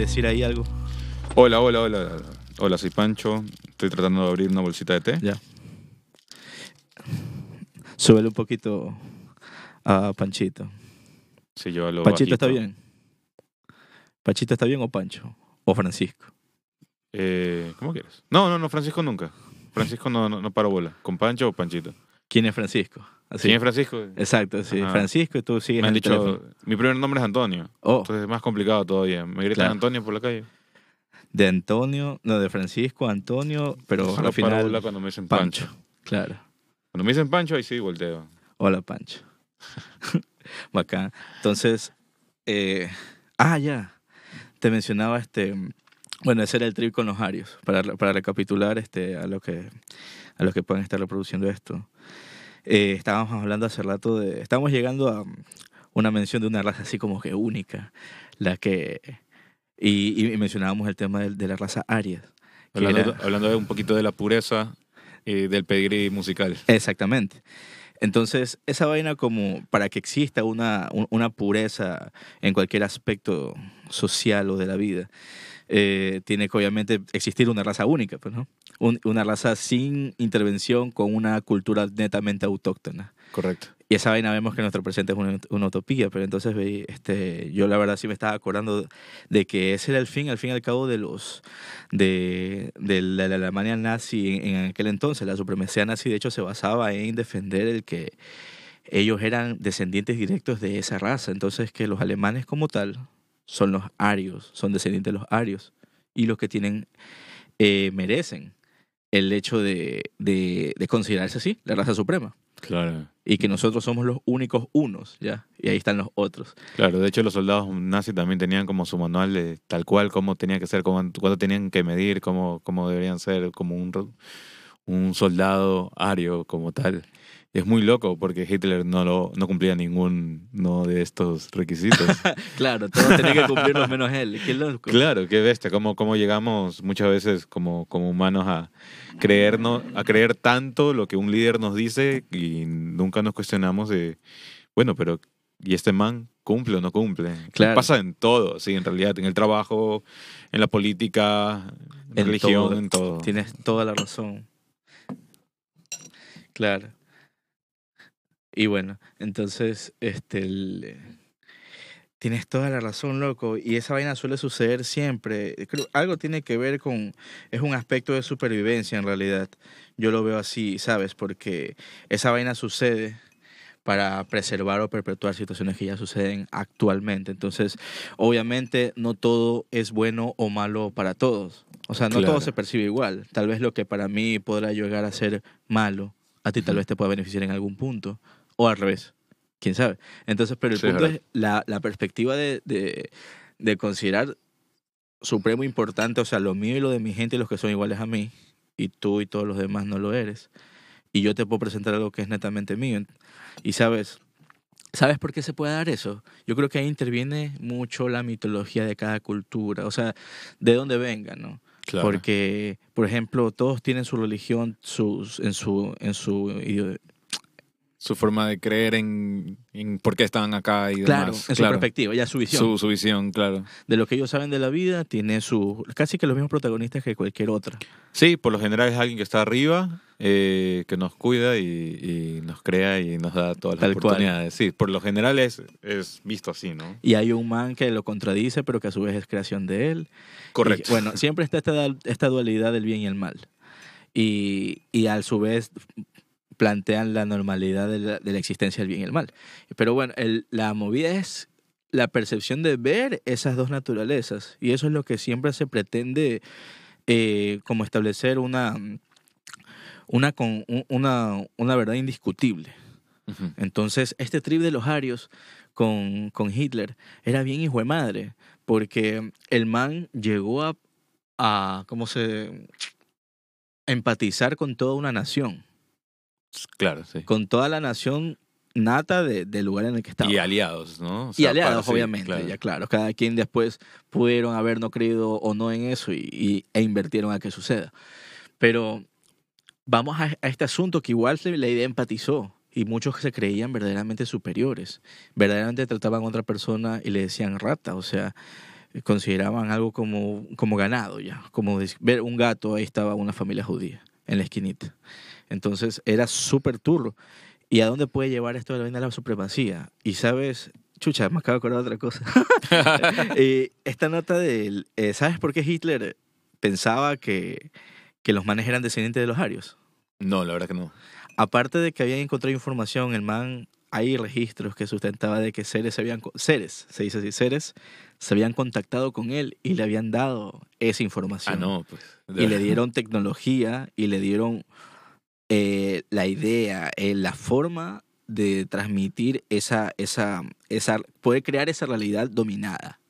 decir ahí algo? Hola, hola, hola. Hola, soy Pancho. Estoy tratando de abrir una bolsita de té. Ya. Súbele un poquito a Panchito. Sí, yo lo ¿Panchito está bien? ¿Panchito está bien o Pancho? ¿O Francisco? Eh, ¿Cómo quieres? No, no, no, Francisco nunca. Francisco no, no, no paro bola. ¿Con Pancho o Panchito? ¿Quién es Francisco? Así. ¿Quién es Francisco? Exacto, sí. Ajá. Francisco y tú sigues Me han en el dicho, teléfono. mi primer nombre es Antonio. Oh, Entonces es más complicado todavía. Me gritan Claro. Antonio por la calle. de Antonio, no, de Francisco, Antonio, pero Solo al final cuando me dicen Pancho. Pancho. Claro. Cuando me dicen Pancho, ahí sí volteo. Hola, Pancho. Bacán. Entonces, eh, ah, ya. Te mencionaba este. Bueno, ese era el trip con los Arios. Para, para recapitular este, a, lo que, a los que puedan estar reproduciendo esto. Eh, estábamos hablando hace rato de. Estábamos llegando a una mención de una raza así como que única. La que. Y, y mencionábamos el tema de, de la raza Arias. Hablando, era- hablando de un poquito de la pureza y del pedigrí musical. Exactamente. Entonces, esa vaina como para que exista una, un- una pureza en cualquier aspecto social o de la vida, eh, tiene que obviamente existir una raza única, pues, ¿no? Un- una raza sin intervención con una cultura netamente autóctona. Correcto. Y esa vaina vemos que nuestro presente es una, una utopía, pero entonces este, yo la verdad sí me estaba acordando de que ese era el fin, al fin y al cabo, de los de, de la, la Alemania nazi en, en aquel entonces. La supremacía nazi, de hecho, se basaba en defender el que ellos eran descendientes directos de esa raza. Entonces, que los alemanes como tal son los arios, son descendientes de los arios. Y los que tienen, eh, merecen el hecho de, de, de considerarse así, la raza suprema Claro. y que nosotros somos los únicos unos, ¿ya? Y ahí están los otros. Claro, de hecho los soldados nazis también tenían como su manual de tal cual, cómo tenía que ser, cómo, cuánto tenían que medir, cómo, cómo deberían ser como un, un soldado ario como tal. Es muy loco porque Hitler no, lo, no cumplía ninguno de estos requisitos. Claro, todos tenían que cumplirlos menos él. Qué loco. claro, qué bestia, cómo, cómo llegamos muchas veces como, como humanos a creernos, a creer tanto lo que un líder nos dice y nunca nos cuestionamos de, bueno, pero ¿y este man cumple o no cumple? Claro. Pasa en todo, sí, en realidad, en el trabajo, en la política, en, En religión, todo. en todo. Tienes toda la razón. Claro. Y bueno, entonces, este, el- tienes toda la razón, loco. Y esa vaina suele suceder siempre. Creo, algo tiene que ver con, es un aspecto de supervivencia en realidad. Yo lo veo así, ¿sabes? Porque esa vaina sucede para preservar o perpetuar situaciones que ya suceden actualmente. Entonces, obviamente, no todo es bueno o malo para todos. O sea, no todo se percibe igual. Tal vez lo que para mí podrá llegar a ser malo, a ti tal vez te pueda beneficiar en algún punto. O al revés. ¿Quién sabe? Entonces, pero el Sí, punto es la, la perspectiva de, de, de considerar supremo importante, o sea, lo mío y lo de mi gente y los que son iguales a mí, y tú y todos los demás no lo eres. Y yo te puedo presentar algo que es netamente mío. Y sabes, ¿sabes por qué se puede dar eso? Yo creo que ahí interviene mucho la mitología de cada cultura, o sea, de dónde venga, ¿no? Claro. Porque, por ejemplo, todos tienen su religión sus, en su, en su Su forma de creer en, en por qué estaban acá y claro, demás. en su perspectiva, ya su visión. Su, su visión, claro. de lo que ellos saben de la vida, tiene su casi que los mismos protagonistas que cualquier otra. Sí, por lo general es alguien que está arriba, eh, que nos cuida y, y nos crea y nos da todas las Tal cual. oportunidades. Sí, por lo general es, es visto así, ¿no? Y hay un man que lo contradice, pero que a su vez es creación de él. Correcto. Y, bueno, siempre está esta, esta dualidad del bien y el mal. Y, y a su vez plantean la normalidad de la, de la existencia del bien y el mal. Pero bueno, el- la movida es la percepción de ver esas dos naturalezas. Y eso es lo que siempre se pretende eh, como establecer una, una, con, una, una verdad indiscutible. Entonces, este trip de los arios con, con Hitler era bien hijo de madre, porque el man llegó a, a ¿cómo se...? empatizar con toda una nación, Claro, sí. con toda la nación nata de- del lugar en el que estaba. Y aliados, ¿no? O Y sea, aliados, para- sí, obviamente, claro. ya claro. Cada quien después pudieron haber no creído o no en eso y, y- e invirtieron a que suceda. Pero vamos a, a este asunto que igual la idea empatizó y muchos se creían verdaderamente superiores. Verdaderamente trataban a otra persona y le decían rata. O sea, consideraban algo como, como ganado ya, como ver un gato, ahí estaba una familia judía en la esquinita. Entonces era súper turro. ¿Y a dónde puede llevar esto de la vaina de la supremacía? Y sabes, chucha, me acabo de acordar de otra cosa. Eh, esta nota del, eh, ¿sabes por qué Hitler pensaba que, que los manes eran descendientes de los arios? No, la verdad que no. Aparte de que habían encontrado información, el man, hay registros que sustentaba de que seres se habían, seres, se dice así, seres, se habían contactado con él y le habían dado esa información. Ah, no, pues. Y le dieron tecnología y le dieron eh, la idea, eh, la forma de transmitir esa, esa, esa, poder crear esa realidad dominada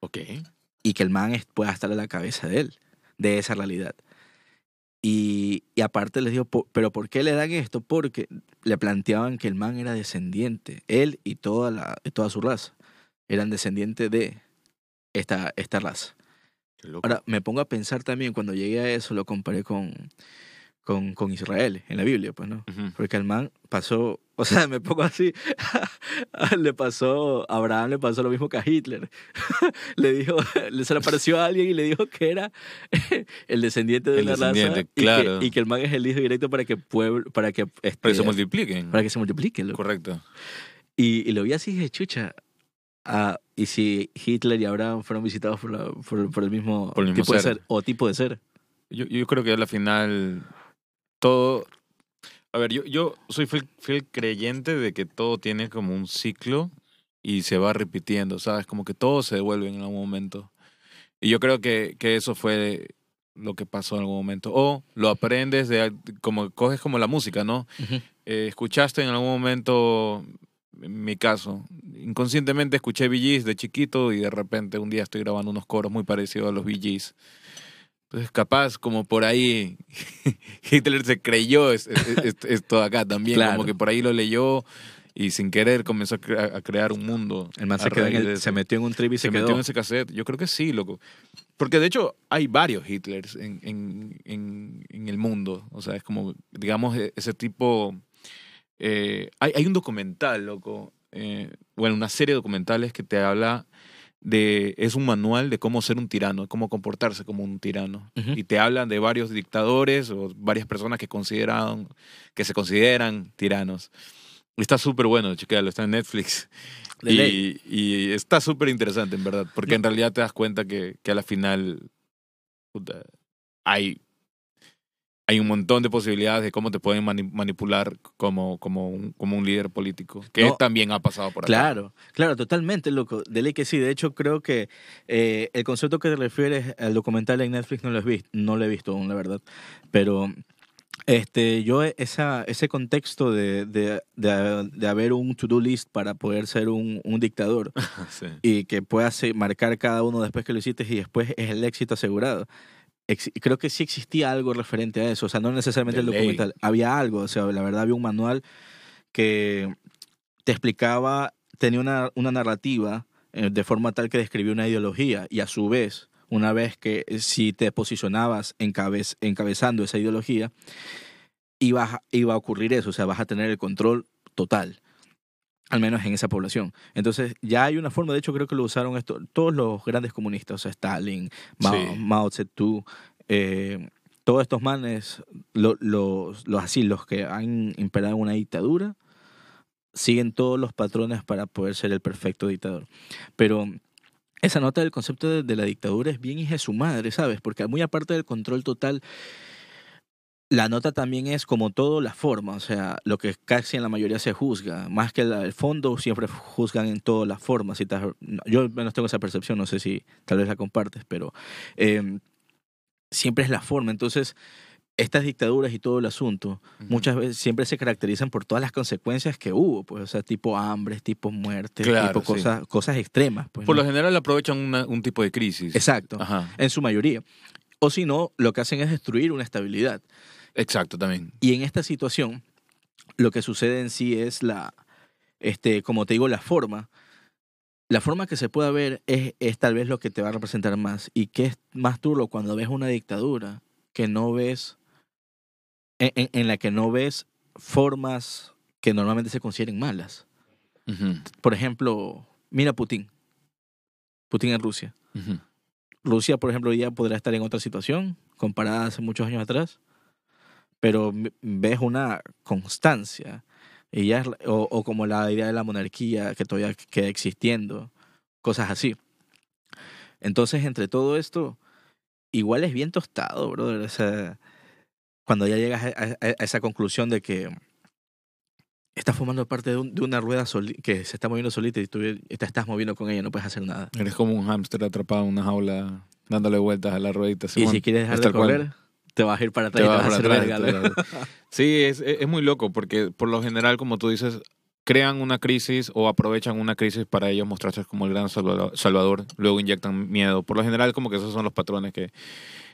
Ok. y que el man pueda estar a la cabeza de él, de esa realidad. Y, y aparte les digo, ¿pero por qué le dan esto? Porque le planteaban que el man era descendiente, él y toda, la, toda su raza, eran descendientes de esta, esta raza. Ahora, me pongo a pensar también, cuando llegué a eso, lo comparé con, con, con Israel, en la Biblia, pues, ¿no? Ujú. Porque el man pasó, o sea, me pongo así, le pasó, a Abraham le pasó lo mismo que a Hitler. le dijo, le se le apareció a alguien y le dijo que era el descendiente de El una raza descendiente, y, claro. que, y que el man es el hijo directo para que pueblo, para que, este, Para que se multipliquen. para que se multiplique. loco. Correcto. Y, y lo vi así y dije, chucha. ah, y si Hitler y Abraham fueron visitados por, la- por, por el mismo, Por el mismo tipo de ser. ser o tipo de ser. Yo, yo creo que a la final todo... A ver, yo, yo soy fiel, fiel creyente de que todo tiene como un ciclo y se va repitiendo, ¿sabes? Como que todo se devuelve en algún momento. Y yo creo que, que eso fue lo que pasó en algún momento. O lo aprendes de como coges como la música, ¿no? Eh, escuchaste en algún momento, en mi caso, inconscientemente escuché Gees de chiquito y de repente un día estoy grabando unos coros muy parecidos a los Bee Entonces, capaz, como por ahí, Hitler se creyó es- es- es- esto acá también, Claro. como que por ahí lo leyó y sin querer comenzó a, crea- a crear un mundo. El man se, quedó en el- se metió en un trip y se, Se metió en ese cassette. Yo creo que sí, loco. Porque de hecho hay varios Hitlers en, en, en, en el mundo. O sea, es como, digamos, e- ese tipo... eh, hay, hay un documental, loco. eh, bueno, una serie de documentales que te habla de... Es un manual de cómo ser un tirano, cómo comportarse como un tirano. Ujú. Y te hablan de varios dictadores o varias personas que consideran, que se consideran tiranos. Y Está súper bueno, chequealo, está en Netflix. Y, y está súper interesante, en verdad, porque en realidad te das cuenta que, que a la final puta, hay, hay un montón de posibilidades de cómo te pueden mani- manipular como, como, un, como un líder político, que No. también ha pasado por acá. Claro, claro, totalmente, loco. De ley que sí. De hecho, creo que eh, el concepto que te refieres al documental en Netflix no lo he visto, no lo he visto aún, la verdad. Pero este, yo esa, ese contexto de, de, de, de haber un to-do list para poder ser un, un dictador Sí. y que puedas marcar cada uno después que lo hiciste y después es el éxito asegurado. Creo que sí existía algo referente a eso, o sea, no necesariamente el ley. documental, había algo, o sea, la verdad había un manual que te explicaba, tenía una, una narrativa eh, de forma tal que describía una ideología y a su vez, una vez que eh, si te posicionabas encabez- encabezando esa ideología, iba, iba a ocurrir eso, o sea, vas a tener el control total al menos en esa población. Entonces, ya hay una forma, de hecho creo que lo usaron esto, todos los grandes comunistas, o sea, Stalin, Mao, Sí. Mao Zedong, eh, todos estos manes, lo- los, los así, los que han imperado una dictadura, siguen todos los patrones para poder ser el perfecto dictador. Pero esa nota del concepto de, de la dictadura es bien hija de su madre, ¿sabes? Porque muy aparte del control total, la nota también es como todo la forma, o sea, lo que casi en la mayoría se juzga, más que la- el fondo siempre juzgan en todas las formas. Si yo menos tengo esa percepción, no sé si tal vez la compartes, pero eh, siempre es la forma. Entonces, estas dictaduras y todo el asunto, muchas veces siempre se caracterizan por todas las consecuencias que hubo, pues, o sea, tipo hambre, tipo muerte, Claro, tipo sí. cosas, cosas extremas. Pues, Por ¿no? lo general aprovechan una- un tipo de crisis. Exacto, Ajá. en su mayoría. O si no, lo que hacen es destruir una estabilidad. Exacto, también. Y en esta situación, lo que sucede en sí es la, este, como te digo, la forma. La forma que se pueda ver es, es tal vez lo que te va a representar más. Y que es más duro cuando ves una dictadura que no ves, en, en- en la que no ves formas que normalmente se consideren malas. Por ejemplo, mira Putin. Putin en Rusia. Rusia, por ejemplo, ya podrá estar en otra situación comparada hace muchos años atrás, pero ves una constancia. Y ya o, o como la idea de la monarquía que todavía queda existiendo, cosas así. Entonces, entre todo esto, igual es bien tostado, brother. O sea, cuando ya llegas a, a- a esa conclusión de que estás formando parte de, un- de una rueda que se está moviendo solita y tú te estás moviendo con ella, no puedes hacer nada. Eres como un hámster atrapado en una jaula dándole vueltas a la ruedita. y si quieres dejar de tal cual. Te vas a ir para Te atrás y te vas a hacer verga. atrás, te Sí, es, es muy loco porque por lo general, como tú dices, crean una crisis o aprovechan una crisis para ellos mostrarse como el gran salvador, luego inyectan miedo. Por lo general, como que esos son los patrones que,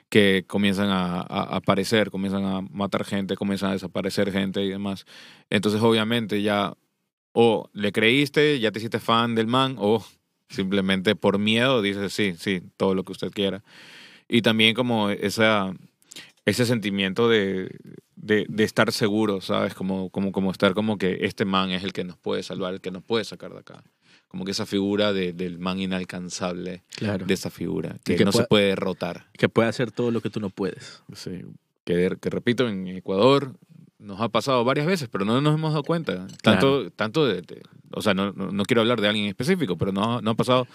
que comienzan a- a aparecer, comienzan a matar gente, comienzan a desaparecer gente y demás. Entonces, obviamente, ya o le creíste, ya te hiciste fan del man, o simplemente por miedo dices, sí, sí, todo lo que usted quiera. Y también como esa, ese sentimiento de, de, de estar seguro, ¿sabes? Como, como, como estar como que este man es el que nos puede salvar, el que nos puede sacar de acá. Como que esa figura de- del man inalcanzable, Claro. de esa figura, que, que no se puede derrotar. Que puede hacer todo lo que tú no puedes. Sí, que, que repito, en Ecuador nos ha pasado varias veces, pero no nos hemos dado cuenta. Tanto, tanto de, de- o sea, no, no, no quiero hablar de alguien en específico, pero no, no ha pasado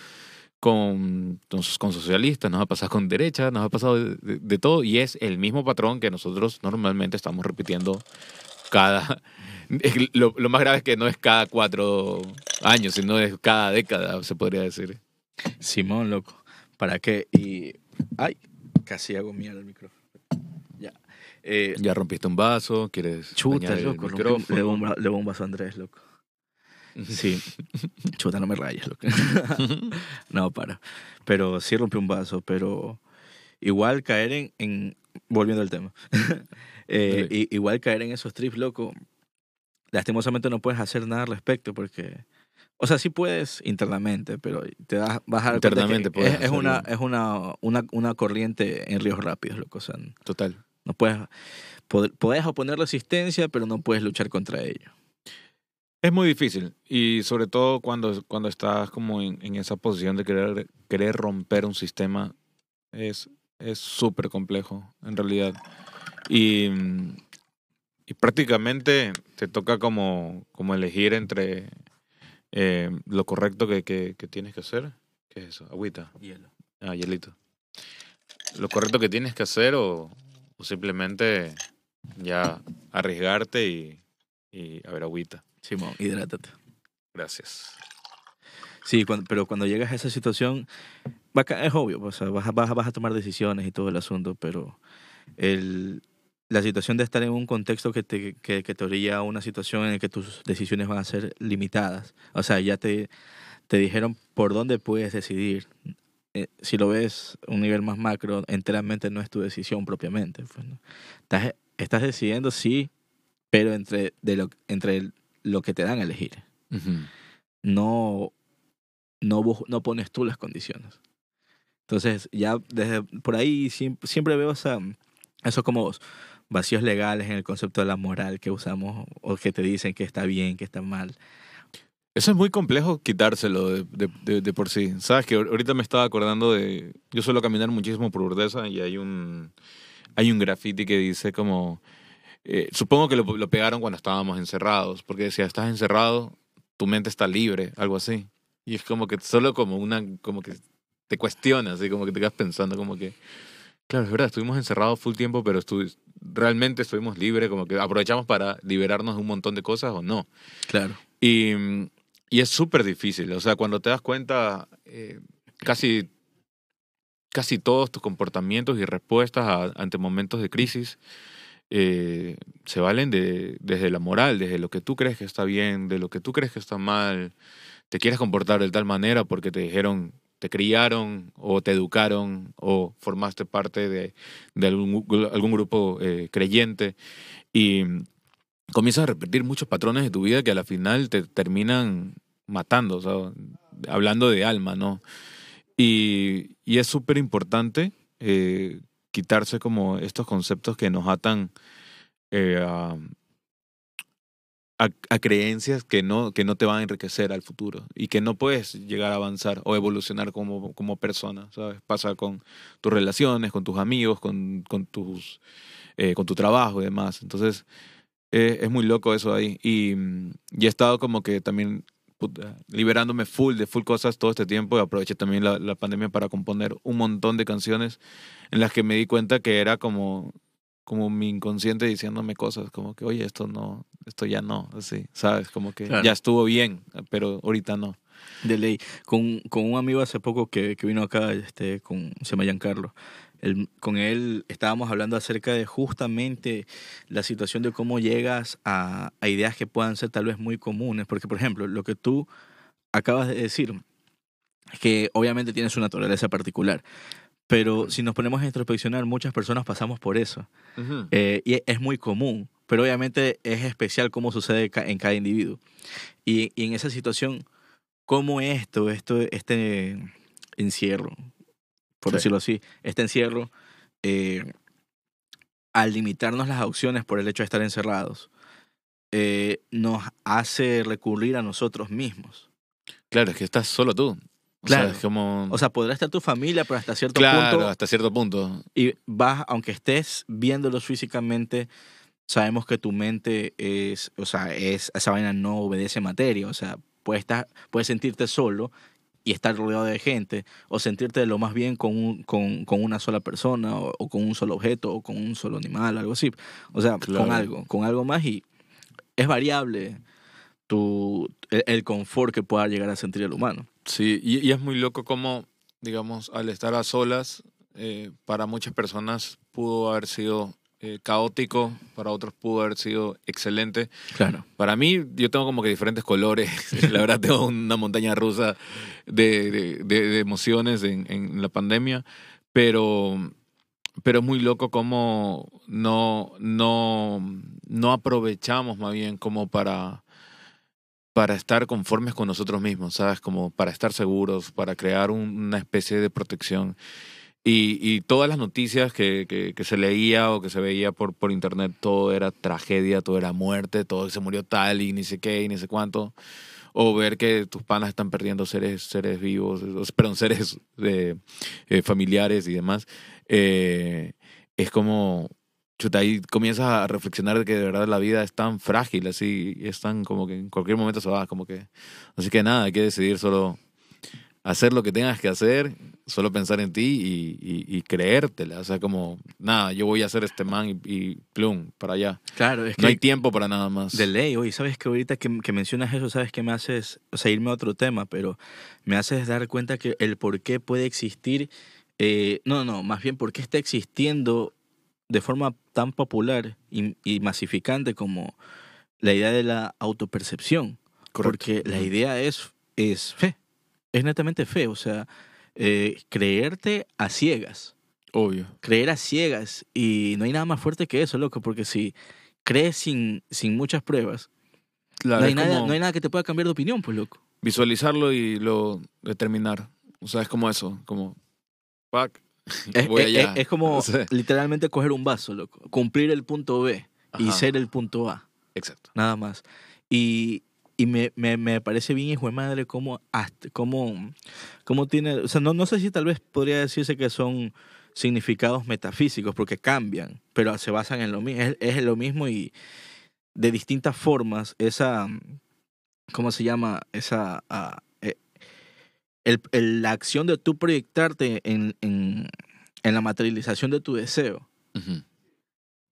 con, con, socialistas, nos ha pasado con derecha, nos ha pasado de, de- de todo, y es el mismo patrón que nosotros normalmente estamos repitiendo cada... Lo, lo más grave es que no es cada cuatro años, sino es cada década, se podría decir. Simón, loco. ¿Para qué? Y. Ay, casi hago mierda el micrófono. Ya. Eh, Ya rompiste un vaso, quieres chuta, el loco. rompí- micrófono. Le bra- le vaso a Andrés, loco. Sí. Chuta, no me rayes, loco. no, para. Pero sí rompí un vaso, pero igual caer en, en volviendo al tema, Eh, Dale. i- igual caer en esos trips, loco, lastimosamente no puedes hacer nada al respecto porque, o sea, sí puedes internamente, pero te das, vas a cuenta que Internamente puedes es, es una, es una, una, una corriente en ríos rápidos, loco. O sea, Total. no puedes, pod- puedes oponer resistencia, pero no puedes luchar contra ello. Es muy difícil y sobre todo cuando, cuando estás como en, en esa posición de querer, querer romper un sistema es es súper complejo en realidad. Y, y prácticamente te toca como, como elegir entre eh, lo correcto que, que, que tienes que hacer. ¿Qué es eso? Agüita. Hielo. Ah, hielito. Lo correcto que tienes que hacer o, o simplemente ya arriesgarte y, y a ver, agüita. Simón, hidrátate. Gracias. Sí, cuando- pero cuando llegas a esa situación, es obvio, o sea, vas, a- vas, a- vas a tomar decisiones y todo el asunto, pero el, la situación de estar en un contexto que te, que, que te orilla a una situación en la que tus decisiones van a ser limitadas, o sea, ya te, te dijeron por dónde puedes decidir. Eh, si lo ves a un nivel más macro, enteramente no es tu decisión propiamente. pues, ¿no? estás, estás decidiendo sí, pero entre, de lo, entre el- lo que te dan a elegir no, no, bu- no pones tú las condiciones. Entonces, ya desde por ahí siem- siempre veo esa, esos como vacíos legales en el concepto de la moral que usamos o que te dicen que está bien, que está mal. Eso es muy complejo quitárselo de, de, de- de por sí. Sabes que ahor- ahorita me estaba acordando de. Yo suelo caminar muchísimo por Urdesa y hay un. Hay un graffiti que dice como. Eh, supongo que lo, lo pegaron cuando estábamos encerrados, porque decía, estás encerrado, tu mente está libre, algo así. Y es como que solo como una. Como que te cuestionas, y como que te quedas pensando, como que. Claro, es verdad, estuvimos encerrados full tiempo, pero estu- realmente estuvimos libres, como que aprovechamos para liberarnos de un montón de cosas o no. Claro. Y, y es súper difícil. O sea, cuando te das cuenta, eh, casi, casi todos tus comportamientos y respuestas a- ante momentos de crisis eh, se valen de, desde la moral, desde lo que tú crees que está bien, de lo que tú crees que está mal. Te quieres comportar de tal manera porque te dijeron, te criaron o te educaron o formaste parte de, algún, grupo eh, creyente. Y comienzas a repetir muchos patrones de tu vida que a la final te terminan matando, o hablando de alma, ¿no? Y, y es súper importante eh, quitarse como estos conceptos que nos atan eh, a, a, creencias que no, que no te van a enriquecer al futuro y que no puedes llegar a avanzar o evolucionar como, como persona, ¿sabes? Pasa con tus relaciones, con tus amigos, con, con, tus, eh, con tu trabajo y demás. Entonces, eh, es muy loco eso ahí. Y, mm, y he estado como que también puta, liberándome full de full cosas todo este tiempo y aproveché también la, la pandemia para componer un montón de canciones en las que me di cuenta que era como como mi inconsciente diciéndome cosas como que, oye, esto no, esto ya no, así, ¿sabes? Como que Claro. ya estuvo bien, pero ahorita no. De ley. Con, con un amigo hace poco que, que vino acá, este, con, se llama Giancarlo. Con él estábamos hablando acerca de justamente la situación de cómo llegas a, a ideas que puedan ser tal vez muy comunes. Porque, por ejemplo, lo que tú acabas de decir, que obviamente tiene su naturaleza particular. Pero si nos ponemos a introspeccionar, muchas personas pasamos por eso. Eh, y es muy común, pero obviamente es especial cómo sucede en cada individuo. Y, y en esa situación, ¿cómo esto, esto este encierro, por Sí. decirlo así, este encierro, eh, al limitarnos las opciones por el hecho de estar encerrados, eh, nos hace recurrir a nosotros mismos? Claro, es que estás solo tú. O Claro. sea, es como... O sea, podrá estar tu familia, pero hasta cierto claro, punto hasta cierto punto. y vas, aunque estés viéndolos físicamente, sabemos que tu mente es, o sea, es, esa vaina no obedece materia, o sea, puedes, estar, puedes sentirte solo y estar rodeado de gente, o sentirte lo más bien con, un- con, con una sola persona, o, o con un solo objeto, o con un solo animal, algo así. O sea, Claro. con algo, con algo más y es variable tu, el, el confort que pueda llegar a sentir el humano. Sí, y, y es muy loco como, digamos, al estar a solas, eh, para muchas personas pudo haber sido eh, caótico, para otros pudo haber sido excelente. Claro. Para mí, yo tengo como que diferentes colores. La verdad, tengo una montaña rusa de, de- de- de emociones en, en la pandemia, pero, pero es muy loco como no, no, no aprovechamos más bien como para, para estar conformes con nosotros mismos, ¿sabes? Como para estar seguros, para crear un- una especie de protección. Y, y todas las noticias que, que, que se leía o que se veía por, por internet, todo era tragedia, todo era muerte, todo se murió tal y ni sé qué y ni sé cuánto. O ver que tus panas están perdiendo seres, seres vivos, perdón, seres eh, eh, familiares y demás. Eh, es como, chuta, ahí comienzas a reflexionar de que de verdad la vida es tan frágil, así, es tan como que en cualquier momento se va, como que... Así que nada, hay que decidir solo hacer lo que tengas que hacer, solo pensar en ti y, y, y creértela. O sea, como, nada, yo voy a hacer este man y, y plum, para allá. Claro, es que No hay tiempo para nada más. De ley, oye, sabes que ahorita que, que mencionas eso, sabes que me haces, o sea, irme a otro tema, pero me haces dar cuenta que el por qué puede existir, eh, no, no, más bien por qué está existiendo de forma tan popular y, y masificante como la idea de la autopercepción. Porque la idea es, es fe, es netamente fe, o sea, eh, creerte a ciegas Obvio. creer a ciegas y no hay nada más fuerte que eso, loco, porque si crees sin, sin muchas pruebas, Claro, no, hay nada, no hay nada que te pueda cambiar de opinión, pues, loco. visualizarlo y lo determinar. O sea, es como eso, como, fuck, Es, voy es- allá. es- es como literalmente coger un vaso, loco, cumplir el punto B y ser el punto A, Exacto. nada más. Y, y me, me, me parece bien, hijo de madre, cómo, cómo, cómo tiene, o sea, no, no sé si tal vez podría decirse que son significados metafísicos, porque cambian, pero se basan en lo mismo, es, es lo mismo y de distintas formas, esa, ¿cómo se llama? Esa, ah, eh, el, la acción de tú proyectarte en, en, la materialización de tu deseo. Ujú.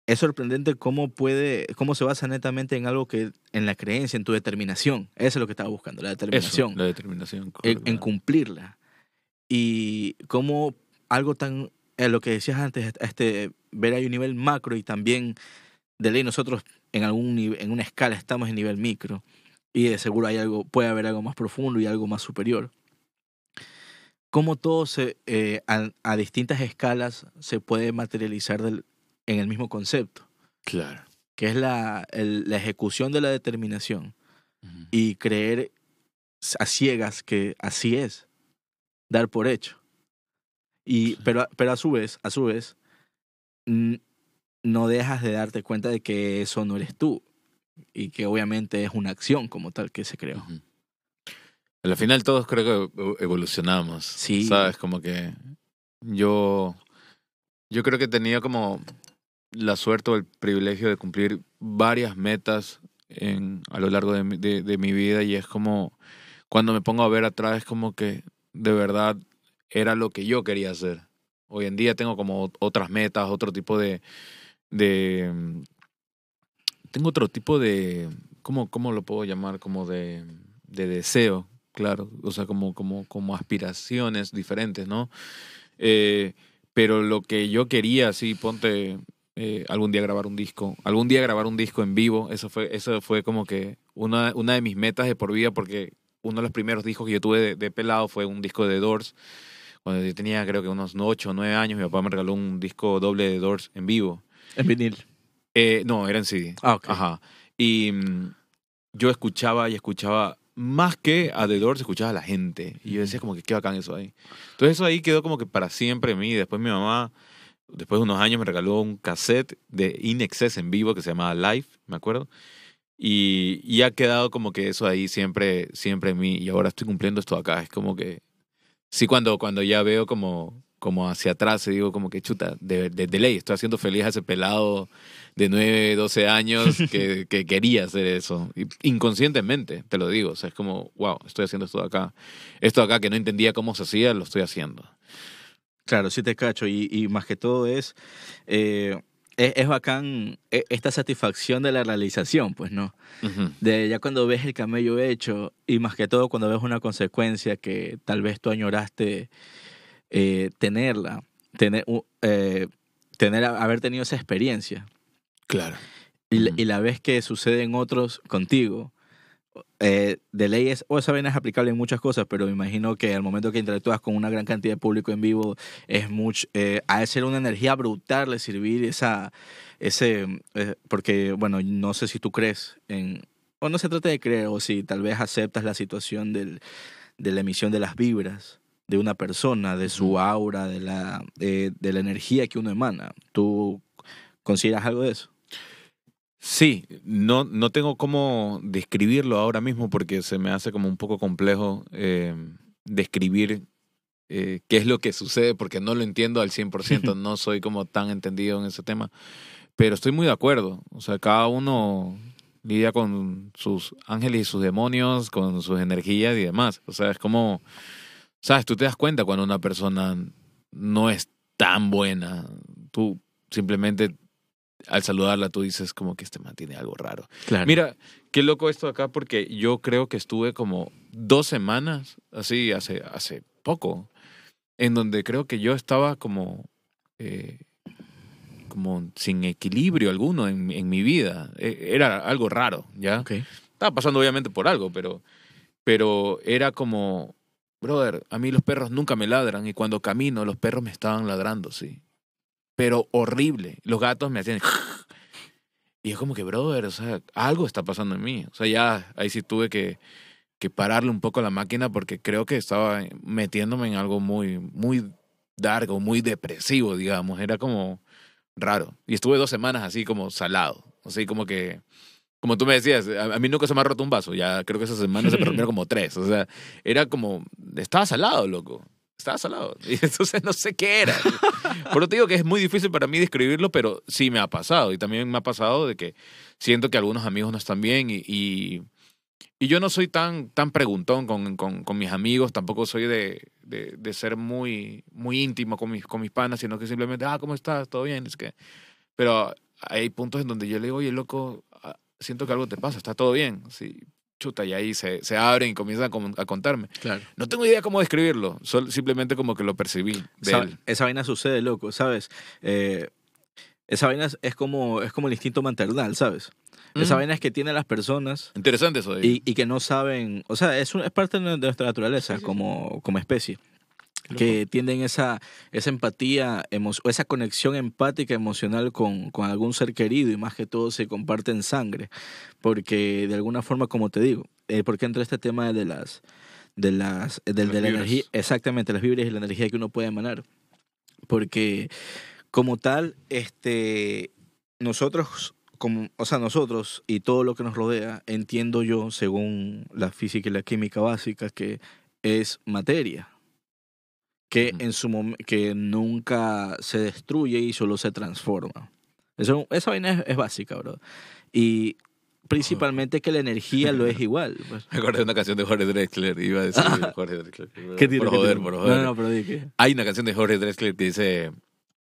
Es sorprendente cómo puede, cómo se basa netamente en algo que, en la creencia, en tu determinación. Eso es lo que estaba buscando, la Eso, determinación. la determinación. en, en cumplirla. Y cómo algo tan, eh, lo que decías antes, este, ver hay un nivel macro y también de ley nosotros en algún en una escala estamos en nivel micro y de seguro hay algo, puede haber algo más profundo y algo más superior. Cómo todo se, eh, a, a distintas escalas se puede materializar del- en el mismo concepto, Claro. que es la, el- la ejecución de la determinación y creer a ciegas que así es, dar por hecho. Y, pero, a- pero a su vez, a su vez, no dejas de darte cuenta de que eso no eres tú. y que obviamente es una acción como tal que se creó. Ujú. Al final todos creo que evo- evolucionamos. Sí. ¿Sabes? Como que yo, yo creo que tenía como la suerte o el privilegio de cumplir varias metas a lo largo de mi, de, mi vida y es como, cuando me pongo a ver atrás, es como que de verdad era lo que yo quería hacer. Hoy en día tengo como otras metas, otro tipo de... tengo otro tipo de... ¿Cómo, cómo lo puedo llamar? Como de, de deseo, claro. O sea, como, como, como aspiraciones diferentes, ¿no? Eh, pero lo que yo quería, sí, ponte eh, algún día grabar un disco, algún día grabar un disco en vivo, eso fue, eso fue como que una, una de mis metas de por vida, porque uno de los primeros discos que yo tuve de, de pelado fue un disco de Doors. Cuando yo tenía creo que unos 8 o 9 años, mi papá me regaló un disco doble de Doors en vivo. En vinil. Eh, no, era en CD. Ah, ok. Ajá. Y mm, yo escuchaba y escuchaba, más que a The Doors, escuchaba a la gente. Y yo decía como que qué bacán eso ahí. Entonces eso ahí quedó como que para siempre en mí. Después mi mamá, después de unos años, me regaló un cassette de In Excess en vivo que se llamaba Live, me acuerdo. Y, y ha quedado como que eso ahí siempre, siempre en mí. Y ahora estoy cumpliendo esto acá. Es como que, sí, cuando, cuando ya veo como, como hacia atrás, digo como que chuta, de, de, de ley, estoy haciendo feliz a ese pelado de 9, 12 años que, que quería hacer eso. Inconscientemente, te lo digo. O sea, es como, wow, estoy haciendo esto de acá. Esto de acá que no entendía cómo se hacía, lo estoy haciendo. Claro, sí te cacho. Y, y más que todo es, eh, es, es bacán eh, esta satisfacción de la realización, pues, ¿no? De ya cuando ves el camello hecho y más que todo cuando ves una consecuencia que tal vez tú añoraste eh, tenerla, tener, eh, tener, haber tenido esa experiencia Claro. y, la- Ujú. y la vez que sucede en otros contigo, eh, de ley es, o esa vaina es aplicable en muchas cosas, pero me imagino que al momento que interactúas con una gran cantidad de público en vivo, es mucho, eh, ha de ser una energía brutal recibir esa, ese, eh, porque, bueno, no sé si tú crees en, o no se trata de creer, o si tal vez aceptas la situación del, de la emisión de las vibras de una persona, de su aura, de la, de, de la energía que uno emana. ¿Tú consideras algo de eso? Sí, no, no tengo cómo describirlo ahora mismo porque se me hace como un poco complejo eh, describir eh, qué es lo que sucede porque no lo entiendo al 100%, no soy como tan entendido en ese tema, pero estoy muy de acuerdo, o sea, cada uno lidia con sus ángeles y sus demonios, con sus energías y demás, o sea, es como, sabes, tú te das cuenta cuando una persona no es tan buena, tú simplemente al saludarla tú dices como que este man tiene algo raro. Claro. Mira, qué loco esto acá porque yo creo que estuve como dos semanas, así hace, hace poco, en donde creo que yo estaba como, eh, como sin equilibrio alguno en, en mi vida. Eh, Era algo raro, ¿ya? Estaba pasando obviamente por algo, pero, pero era como, brother, a mí los perros nunca me ladran y cuando camino los perros me estaban ladrando, sí. Pero horrible. Los gatos me hacían... Y es como que, brother, o sea, algo está pasando en mí. O sea, ya ahí sí tuve que, que pararle un poco la máquina porque creo que estaba metiéndome en algo muy, muy largo, muy depresivo, digamos. Era como raro. Y estuve dos semanas así como salado. Así como que, como tú me decías, a, mí nunca se me ha roto un vaso. Ya creo que esa semana se me rompieron como tres. O sea, era como, estaba salado, loco. Estaba salado. Y entonces no sé qué era. Por te digo que es muy difícil para mí describirlo, pero sí me ha pasado. Y también me ha pasado de que siento que algunos amigos no están bien y, y, yo no soy tan, tan preguntón con, con, con mis amigos, tampoco soy de, de, de, ser muy, muy íntimo con mis, con mis panas, sino que simplemente, ah, ¿cómo estás? ¿Todo bien? Es que... Pero hay puntos en donde yo le digo, oye, loco, ah, siento que algo te pasa, ¿está todo bien? Sí, chuta, y ahí se, se abren y comienzan a, a, contarme. Claro. No tengo idea cómo describirlo, solo, simplemente como que lo percibí de Sa él. Esa vaina sucede, loco, ¿sabes? Eh, esa vaina es como, es como el instinto maternal, ¿sabes? Mm. Esa vaina es que tienen las personas. Interesante eso. Y, y, que no saben. O sea, es, un, es parte de nuestra naturaleza sí, sí, como, como especie. Que tienden esa, esa empatía esa conexión empática emocional con, con algún ser querido y más que todo se comparte en sangre. Porque de alguna forma, como te digo, eh, porque entra este tema de las. de las. de, de la energía. Exactamente, las vibras y la energía que uno puede emanar. Porque, como tal, este. Nosotros como, o sea, nosotros y todo lo que nos rodea, entiendo yo, según la física y la química básica, que es materia. Que, Ujú. en su que nunca se destruye y solo se transforma. Eso, esa vaina es, es básica, bro. Y principalmente que la energía lo es igual. pues. Me acordé de una canción de Jorge Drexler, iba a decir Jorge Drexler. ¿Qué tiene? por ¿Qué joder, por joder. No, no, pero di que- Hay una canción de Jorge Drexler que dice,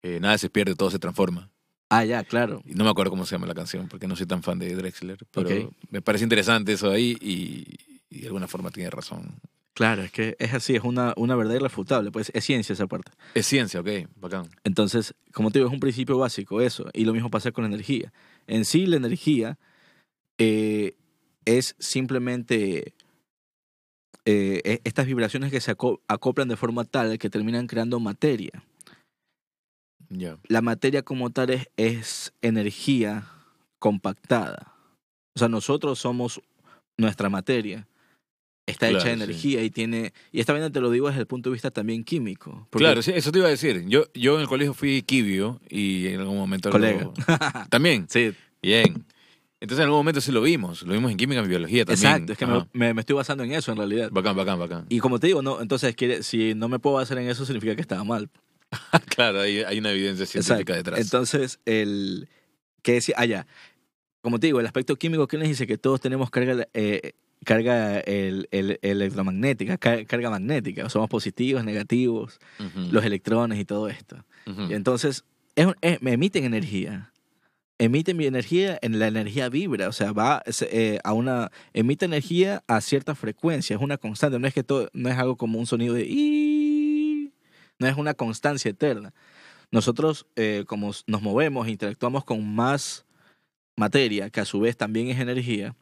eh, nada se pierde, todo se transforma. Ah, ya, claro. Y no me acuerdo cómo se llama la canción, porque no soy tan fan de Drexler, pero Ok. me parece interesante eso ahí y, y de alguna forma tiene razón. Claro, es que es así, es una, una verdad irrefutable, pues es ciencia esa parte. Es ciencia, ok, bacán. Entonces, como te digo, es un principio básico eso. Y lo mismo pasa con la energía. En sí, la energía eh, es simplemente eh, e- estas vibraciones que se aco- acoplan de forma tal que terminan creando materia. La materia como tal es, es energía compactada. O sea, nosotros somos nuestra materia. Está hecha de sí. energía y tiene... Y esta vaina te lo digo desde el punto de vista también químico. porque- Claro, sí, eso te iba a decir. Yo, yo en el colegio fui quibio y en algún momento... lo- Colega. También, Sí, bien. Entonces en algún momento sí lo vimos. Lo vimos en química y biología también. exacto. Es que me, me- me estoy basando en eso en realidad. Bacán, bacán, bacán. Y como te digo, no, entonces quiere, si no me puedo basar en eso significa que estaba mal. claro, hay, hay una evidencia científica Exacto. detrás. Entonces, el que decía, ah, ya. Como te digo, el aspecto químico que les dice que todos tenemos carga, eh, carga el, el- electromagnética, ca- carga magnética. Somos positivos, negativos, Ujú, los electrones y todo esto. ujú. Y entonces, es, es- me emiten energía. Emiten mi energía, en la energía vibra, o sea, va eh, a una, emite energía a cierta frecuencia, es una constante, no es que todo, no es algo como un sonido de no es una constancia eterna. Nosotros, eh, como nos movemos, interactuamos con más materia, que a su vez también es energía,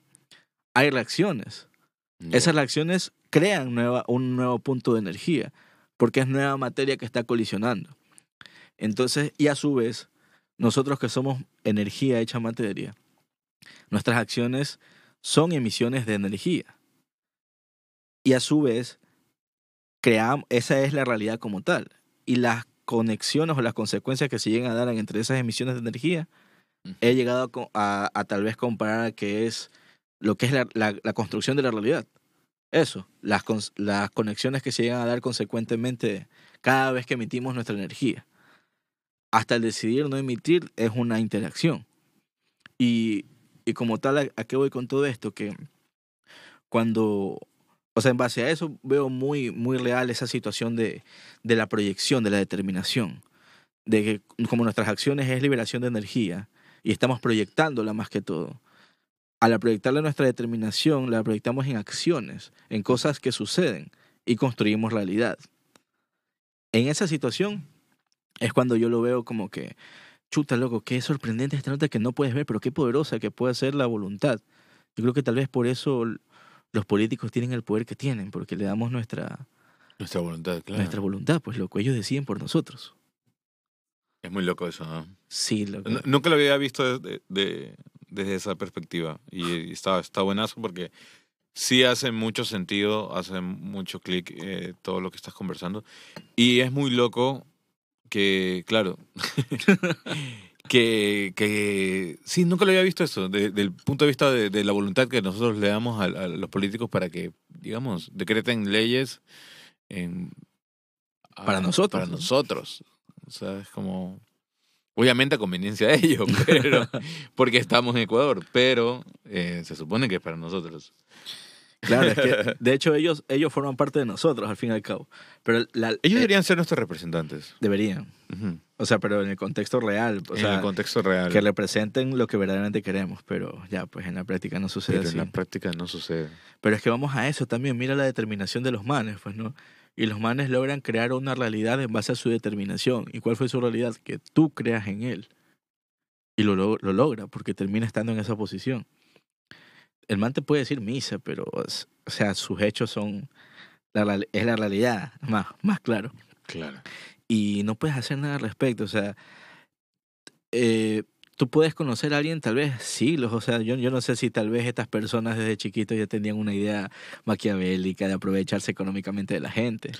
hay reacciones. Esas reacciones crean nueva, un nuevo punto de energía, porque es nueva materia que está colisionando. Entonces, y a su vez, nosotros que somos energía hecha materia, nuestras acciones son emisiones de energía. Y a su vez, creamos, esa es la realidad como tal. Y las conexiones o las consecuencias que se llegan a dar entre esas emisiones de energía, he llegado a, a- a tal vez comparar a que es lo que es la, la- la construcción de la realidad. Eso, las, las conexiones que se llegan a dar consecuentemente cada vez que emitimos nuestra energía. Hasta el decidir no emitir es una interacción. Y, y como tal, ¿a, a qué voy con todo esto? Que cuando, o sea, en base a eso veo muy, muy real esa situación de, de la proyección, de la determinación. De que como nuestras acciones es liberación de energía y estamos proyectándola más que todo. Al proyectarle nuestra determinación, la proyectamos en acciones, en cosas que suceden y construimos realidad. En esa situación es cuando yo lo veo como que, chuta, loco, qué sorprendente esta nota que no puedes ver, pero qué poderosa que puede ser la voluntad. Yo creo que tal vez por eso los políticos tienen el poder que tienen, porque le damos nuestra, Nuestra voluntad, claro. nuestra voluntad, pues loco, ellos deciden por nosotros. Es muy loco eso, ¿no? Sí, loco. Nunca lo había visto desde, de- desde esa perspectiva. Y está, está buenazo porque sí hace mucho sentido, hace mucho clic eh, todo lo que estás conversando. Y es muy loco que, claro, que, que sí, nunca lo había visto eso, de- del punto de vista de, de la voluntad que nosotros le damos a, a los políticos para que, digamos, decreten leyes en, a- Para nosotros, Para ¿no? nosotros. O sea, es como... Obviamente a conveniencia de ellos, pero porque estamos en Ecuador, pero eh, se supone que es para nosotros. Claro, es que de hecho ellos, ellos forman parte de nosotros al fin y al cabo. Pero la, Ellos eh, deberían ser nuestros representantes. deberían. O sea, pero en el contexto real. O en sea, el contexto real. que representen lo que verdaderamente queremos. Pero ya, pues en la práctica no sucede pero así. en la práctica no sucede. Pero es que vamos a eso también. Mira la determinación de los manes, pues, ¿no? Y los manes logran crear una realidad en base a su determinación. ¿Y cuál fue su realidad? Que tú creas en él. Y lo, lo, lo logra porque termina estando en esa posición. El man te puede decir misa, pero, o sea, sus hechos son. La, es la realidad, más, más claro. Claro. Y no puedes hacer nada al respecto. O sea, eh, tú puedes conocer a alguien tal vez siglos. O sea, yo, yo no sé si tal vez estas personas desde chiquitos ya tenían una idea maquiavélica de aprovecharse económicamente de la gente.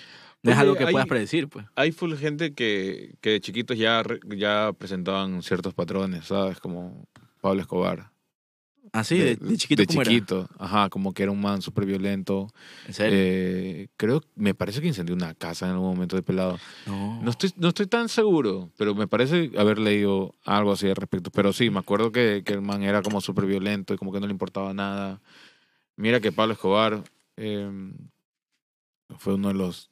No es algo que hay- puedas predecir, pues. Hay full gente que, que de chiquitos ya, ya presentaban ciertos patrones, ¿sabes? Como Pablo Escobar. Ah, sí, de, de chiquito. De ¿cómo era? chiquito, ajá, como que era un man súper violento. ¿En serio? Eh, creo, me parece que incendió una casa en algún momento de pelado. no. No estoy, no estoy tan seguro, pero me parece haber leído algo así al respecto. Pero sí, me acuerdo que, que el man era como súper violento y como que no le importaba nada. Mira que Pablo Escobar eh, fue uno de los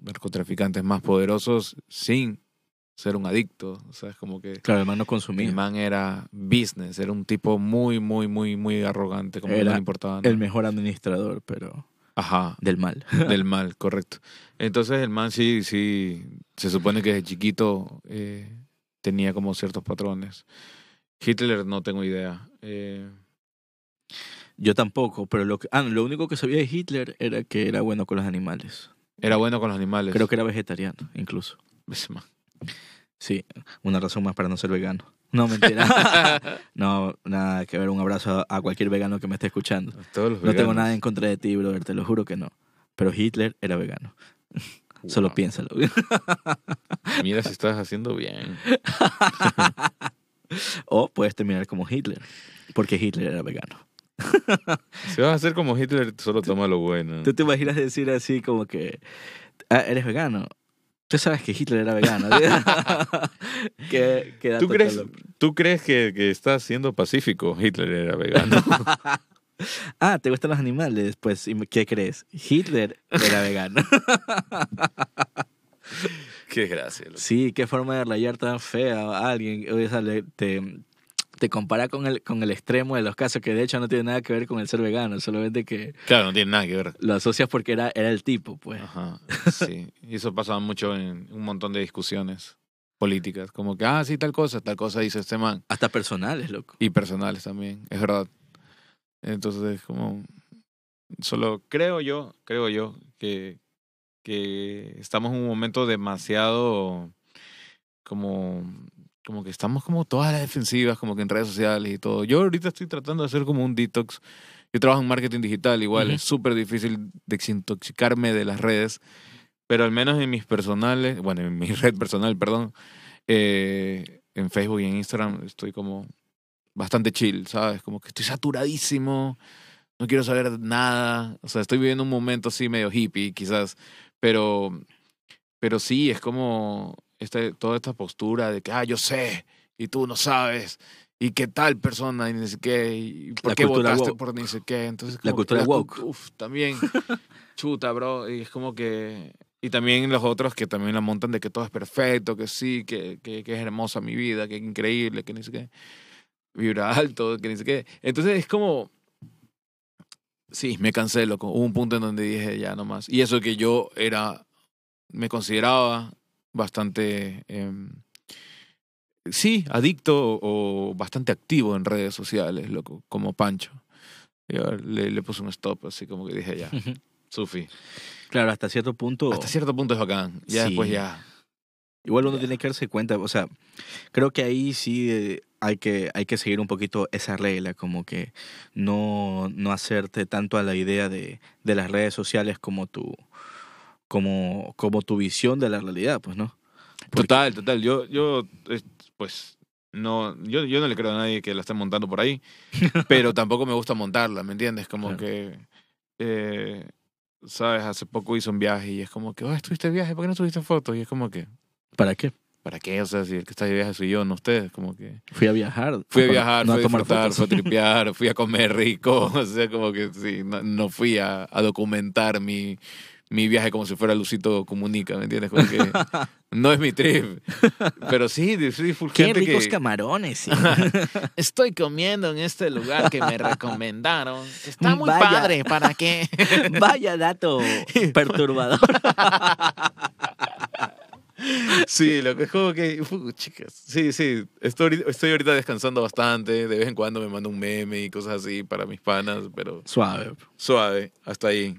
narcotraficantes más poderosos sin ser un adicto. O sea, es como que Claro, el man no consumía. el man era business, era un tipo muy, muy, muy, muy arrogante, como que no Era le importaba nada. El mejor administrador, pero Ajá, del mal. del mal, correcto. Entonces el man sí, sí, se supone que desde chiquito eh, tenía como ciertos patrones. Hitler no tengo idea. Eh, Yo tampoco, pero lo, que, ah, lo único que sabía de Hitler era que era bueno con los animales. era bueno con los animales. Creo que era vegetariano, incluso. Ese man. Sí, una razón más para no ser vegano. No, mentira. no, nada que ver. Un abrazo a cualquier vegano que me esté escuchando. No tengo nada en contra de ti, brother, te lo juro que no. Pero Hitler era vegano. Solo Wow. piénsalo. Mira si estás haciendo bien. o puedes terminar como Hitler, porque Hitler era vegano. Si vas a hacer como Hitler, solo toma lo bueno. ¿Tú te imaginas decir así como que "Ah, eres vegano? Tú sabes que Hitler era vegano. ¿Qué, qué ¿Tú crees. ¿tú crees que, que estás siendo pacífico? Hitler era vegano. Ah, ¿te gustan los animales? Pues, ¿y ¿qué crees? Hitler era vegano. Qué gracia. loco. Sí, qué forma de rayar tan fea a alguien. O sea, te, te compara con el, con el extremo de los casos que de hecho no tiene nada que ver con el ser vegano, solamente que Claro, no tiene nada que ver. lo asocias porque era, era el tipo, pues. Ajá, sí. Y eso pasaba mucho en un montón de discusiones políticas. Como que, ah, sí, tal cosa, tal cosa dice este man. Hasta personales, loco. Y personales también, es verdad. Entonces es como... Solo creo yo, creo yo, que, que estamos en un momento demasiado como como que estamos como todas las defensivas, como que en redes sociales y todo. Yo ahorita estoy tratando de hacer como un detox. Yo trabajo en marketing digital, igual Ujú. es súper difícil desintoxicarme de las redes, pero al menos en mis personales, bueno, en mi red personal, perdón, eh, en Facebook y en Instagram estoy como bastante chill, ¿sabes? Como que estoy saturadísimo, no quiero saber nada, o sea, estoy viviendo un momento así medio hippie quizás, pero, pero sí, es como este, toda esta postura de que, ah, yo sé, y tú no sabes, y qué tal persona, y ni sé qué, y por La qué votaste woke. por ni sé qué. Entonces, La que cultura cu- woke. Uf, también, chuta, bro, y es como que... Y también los otros que también la montan de que todo es perfecto, que sí, que, que, que es hermosa mi vida, que es increíble, que ni sé qué. Vibra alto, que ni sé qué. Entonces es como... Sí, me cansé, loco. Hubo un punto en donde dije ya no más. Y eso que yo era, me consideraba bastante, em, sí, adicto o, o bastante activo en redes sociales, loco, como Pancho. Y ahora le, le puse un stop, así como que dije ya, Sufi. Claro, hasta cierto punto. Hasta cierto punto es bacán. Ya Sí. después ya. Igual uno Ya. tiene que darse cuenta, o sea, creo que ahí sí eh, hay que, hay que seguir un poquito esa regla, como que no, no hacerte tanto a la idea de, de las redes sociales como tu, como, como tu visión de la realidad, pues, ¿no? Porque- Total, total. Yo, yo, es- pues, no, yo, yo no le creo a nadie que la esté montando por ahí, pero tampoco me gusta montarla, ¿me entiendes? Como Claro. que, eh, sabes, hace poco hice un viaje y es como que, oh, estuviste viaje, ¿por qué no subiste fotos? Y es como que, ¿Para qué? ¿para qué? O sea, si el que está de viaje soy yo, no ustedes, como que... Fui a viajar. Fui a viajar, no fui a tomar disfrutar, fotos. fui a tripear, fui a comer rico, o sea, como que sí, no, no fui a, a documentar mi, mi viaje como si fuera Lucito Comunica, ¿me entiendes? Como que no es mi trip, pero sí, sí, full Qué gente ricos que- camarones. sí. Estoy comiendo en este lugar que me recomendaron, está muy Vaya. padre, ¿para qué? Vaya dato perturbador. Sí, lo que es como que, fu, chicas, sí, sí, estoy, estoy ahorita descansando bastante, de vez en cuando me mando un meme y cosas así para mis panas, pero Suave. suave, hasta ahí.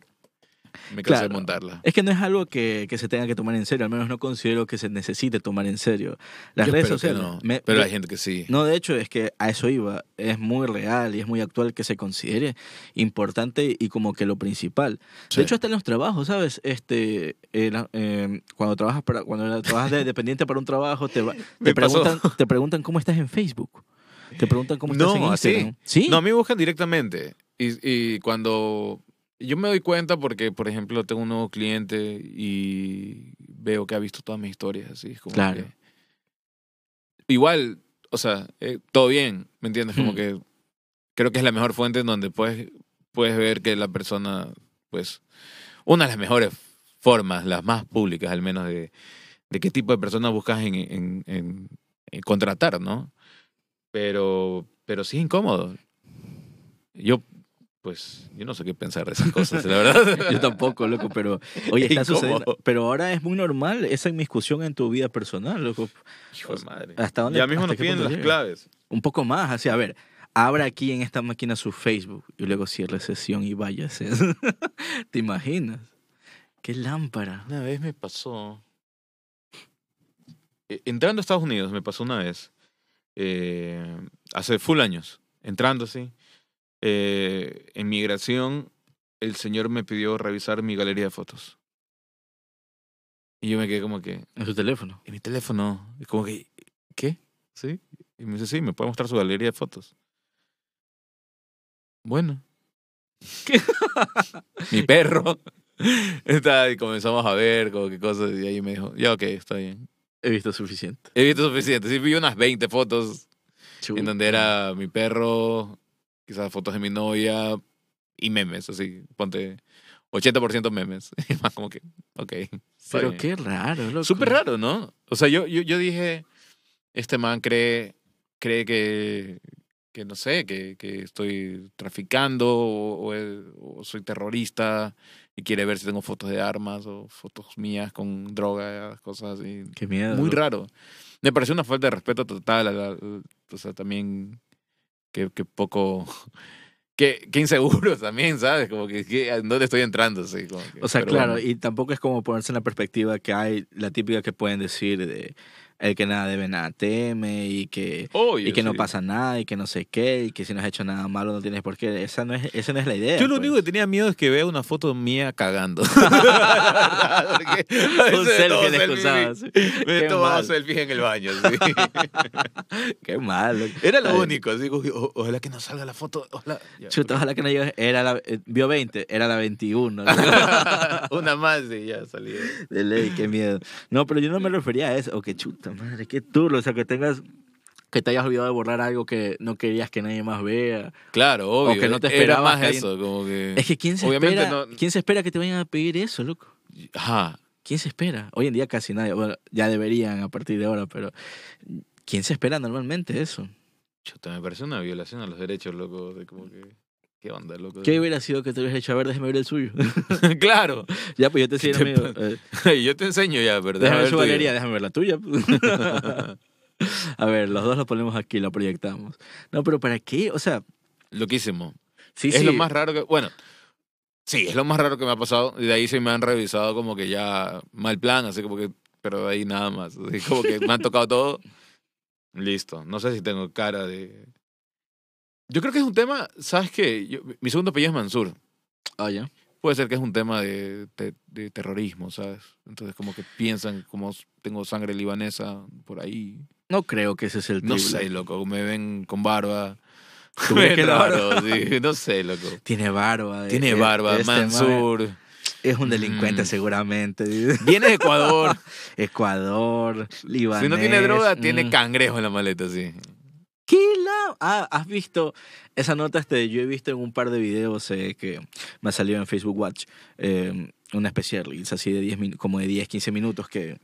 Me cansé de Claro. montarla. Es que no es algo que, que se tenga que tomar en serio, al menos no considero que se necesite tomar en serio. Las Yo redes sociales. no, me- pero me- hay gente que sí. No, de hecho, es que a eso iba. Es muy real y es muy actual que se considere importante y como que lo principal. Sí. De hecho, hasta en los trabajos, ¿sabes? Este, eh, eh, cuando trabajas para, cuando trabajas de dependiente para un trabajo, te, te, preguntan, te preguntan cómo estás en Facebook. Te preguntan cómo estás en No, así. Instagram. ¿Sí? No, a mí me buscan directamente. Y, y cuando yo me doy cuenta porque, por ejemplo, tengo un nuevo cliente y veo que ha visto todas mis historias, así como Claro. que- Igual, o sea, eh, todo bien, ¿me entiendes? Como Hmm. que creo que es la mejor fuente en donde puedes, puedes ver que la persona, pues, una de las mejores formas, las más públicas al menos, de, de qué tipo de personas buscas en, en- en- en contratar, ¿no? Pero, pero sí es incómodo. Yo, pues, yo no sé qué pensar de esas cosas, la verdad. Yo tampoco, loco, pero oye, está sucediendo. Pero ahora es muy normal esa inmiscusión en tu vida personal, loco. Hijo de madre. ¿Hasta dónde? Ya mismo nos piden las llega? claves. Un poco más, así, a ver, abra aquí en esta máquina su Facebook y luego cierre sesión y váyase. ¿Te imaginas? Qué lámpara. Una vez me pasó. eh, Entrando a Estados Unidos, me pasó una vez. eh, hace full años. Entrando así. Eh, en migración, el señor me pidió revisar mi galería de fotos. Y yo me quedé como que. En su teléfono. En mi teléfono. Y como que. ¿Qué? ¿Sí? Y me dice, sí, me puede mostrar su galería de fotos. Bueno. mi perro. Está, y comenzamos a ver como que cosas. Y ahí me dijo, ya, ok, está bien. He visto suficiente. He visto suficiente. Sí, vi unas 20 fotos en donde era mi perro, quizás fotos de mi novia y memes, así, ponte 80% memes. Y más como que, ok. Pero qué raro, loco. Súper raro, ¿no? O sea, yo, yo, yo dije, este man cree, cree que, que no sé, que, que estoy traficando o, o o soy terrorista y quiere ver si tengo fotos de armas o fotos mías con drogas, cosas así. Qué miedo. Muy raro. Me pareció una falta de respeto total. a la- o sea, también que, que poco... Que, que inseguro también, ¿sabes? Como que, que ¿a ¿dónde estoy entrando? Sí, como que- O sea, claro, bueno. y tampoco es como ponerse en la perspectiva que hay la típica que pueden decir de el que nada debe nada teme y que Obvio, y que no sí. pasa nada y que no sé qué y que si no has hecho nada malo no tienes por qué. Esa no es esa no es la idea. Yo lo pues. único que tenía miedo es que vea una foto mía cagando. Un selfie excusaba, sí. Me he tomado selfies en el baño. sí. Qué malo. Era lo Ay, único. Así, "O- ojalá que no salga la foto. Ojalá. Ya, Chuta, ojalá que no llegue. Era la, eh, vio 20, era la 21. ¿no? Una más y ya salí. De ley, qué miedo. No, pero yo no me refería a eso. O que chuta, madre, qué turlo. O sea, que tengas. Que te hayas olvidado de borrar algo que no querías que nadie más vea. Claro, obvio. que no te Era esperabas más que eso, como que... Es que ¿quién se, Obviamente espera, no- ¿quién se espera que te vayan a pedir eso, loco? Ajá. ¿Quién se espera? Hoy en día casi nadie. Bueno, ya deberían a partir de ahora, pero ¿quién se espera normalmente eso? Chuta, me parece una violación a los derechos, loco. De como que... ¿Qué onda, loco? ¿Qué hubiera sido que te hubieras hecho? A ver, déjame ver el suyo. claro. ya, pues yo te decía, ¿Qué te amigo. Yo te enseño ya, ¿verdad? déjame ver su galería, déjame ver la tuya. a ver, los dos lo ponemos aquí, lo proyectamos. No, pero ¿para qué? O sea, Loquísimo. sí, es sí. lo más raro que. Bueno, sí, es lo más raro que me ha pasado. Y de ahí se me han revisado como que ya mal plan, así como que. Pero de ahí nada más. Así como que me han tocado todo. Listo. No sé si tengo cara de. Yo creo que es un tema. ¿Sabes qué? Yo- mi segundo apellido es Mansur. Ah, ya. Puede ser que es un tema de, de- de terrorismo, ¿sabes? Entonces, como que piensan como tengo sangre libanesa por ahí. No creo que ese es el No triple. sé, loco. Me ven con barba. ¿Tú crees Me que ven la raro, sí, No sé, loco. Tiene barba. eh, Tiene eh, barba, este man Mansur. Es un delincuente Mm. seguramente. Viene de Ecuador. Ecuador, Libanés. si no tiene droga, mm. tiene cangrejo en la maleta, sí. Ah, has visto esa nota. Este, yo he visto en un par de videos eh, que me ha salido en Facebook Watch eh, una reels así de 10 min- como de 10, 15 minutos que,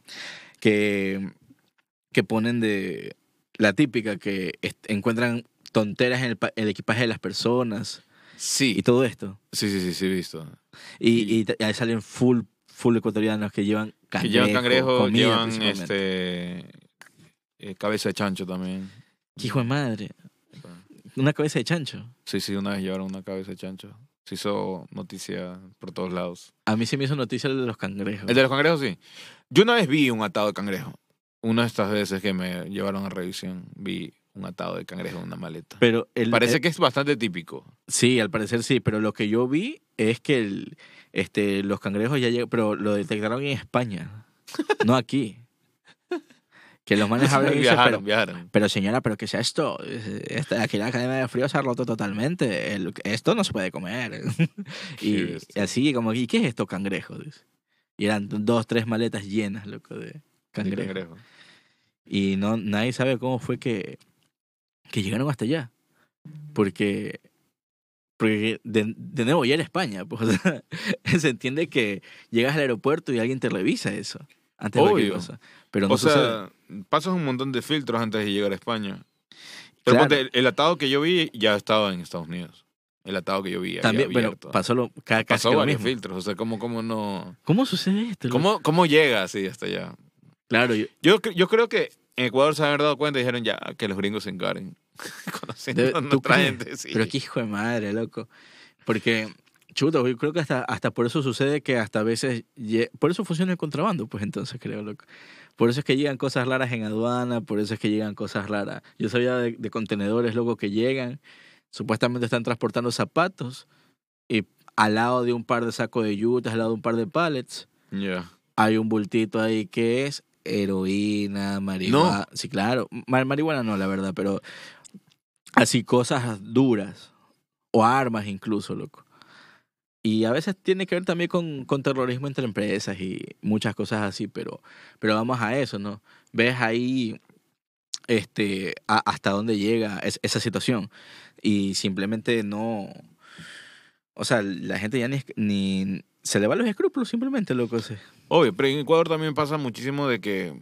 que, que ponen de la típica que encuentran tonteras en el, el equipaje de las personas y Sí, todo esto. sí, sí, sí, sí, visto. Y, y t- ahí salen full, full ecuatorianos que llevan Que cangrejo, llevan cangrejo, comida llevan este eh, cabeza de chancho también. ¡Qué hijo de madre! Una cabeza de chancho. Sí, sí, una vez llevaron una cabeza de chancho. Se hizo noticia por todos lados. A mí se me hizo noticia el de los cangrejos. El de los cangrejos, sí. Yo una vez vi un atado de cangrejo. Una de estas veces que me llevaron a revisión, vi un atado de cangrejo en una maleta. Pero el, Parece el- que es bastante típico. Sí, al parecer sí, pero lo que yo vi es que el, este, los cangrejos ya llegan, pero lo detectaron en España, no aquí. Que los manes hablan y dicen, viajaron, pero, viajaron. pero señora, ¿pero qué es esto? Esta, aquí la cadena de frío se ha roto totalmente. El- esto no se puede comer. y, y así, como, ¿y qué es esto, cangrejo? Dice. Y eran dos, tres maletas llenas, loco, de cangrejo. cangrejo. Y no, nadie sabe cómo fue que, que llegaron hasta allá. Porque, porque de, de nuevo, ya era España. Pues, o sea, se entiende que llegas al aeropuerto y alguien te revisa eso. Antes de cualquier Obvio. cosa. Pero no o sucede. sea, pasas un montón de filtros antes de llegar a España. Pero Claro. ponte, el, atado que yo vi ya estaba en Estados Unidos. El atado que yo vi. También, bueno, pasó lo, ca- casi Pasó que lo varios mismo. filtros. O sea, ¿cómo, cómo no...? ¿Cómo sucede esto? ¿Cómo, ¿Cómo llega así hasta allá? Claro, yo- Yo, yo creo que en Ecuador se han dado cuenta y dijeron ya que los gringos se encarguen. Conociendo Debe- a ¿tú nuestra gente, sí. pero qué hijo de madre, loco. Porque, chuta, yo creo que hasta, hasta por eso sucede que hasta a veces, por eso funciona el contrabando, pues entonces creo, loco. Por eso es que llegan cosas raras en aduana, por eso es que llegan cosas raras. Yo sabía de, de contenedores, loco, que llegan, supuestamente están transportando zapatos y al lado de un par de sacos de yutas, al lado de un par de pallets, hay un bultito ahí que es heroína, marihuana. Sí, claro. Ma- marihuana no, la verdad, pero así cosas duras. O armas incluso, loco. Y a veces tiene que ver también con, con terrorismo entre empresas y muchas cosas así, pero, pero vamos a eso, ¿no? Ves ahí este, a- hasta dónde llega es- esa situación. Y simplemente no... O sea, la gente ya ni, ni se le van los escrúpulos simplemente, loco. sí. Obvio, pero en Ecuador también pasa muchísimo de que,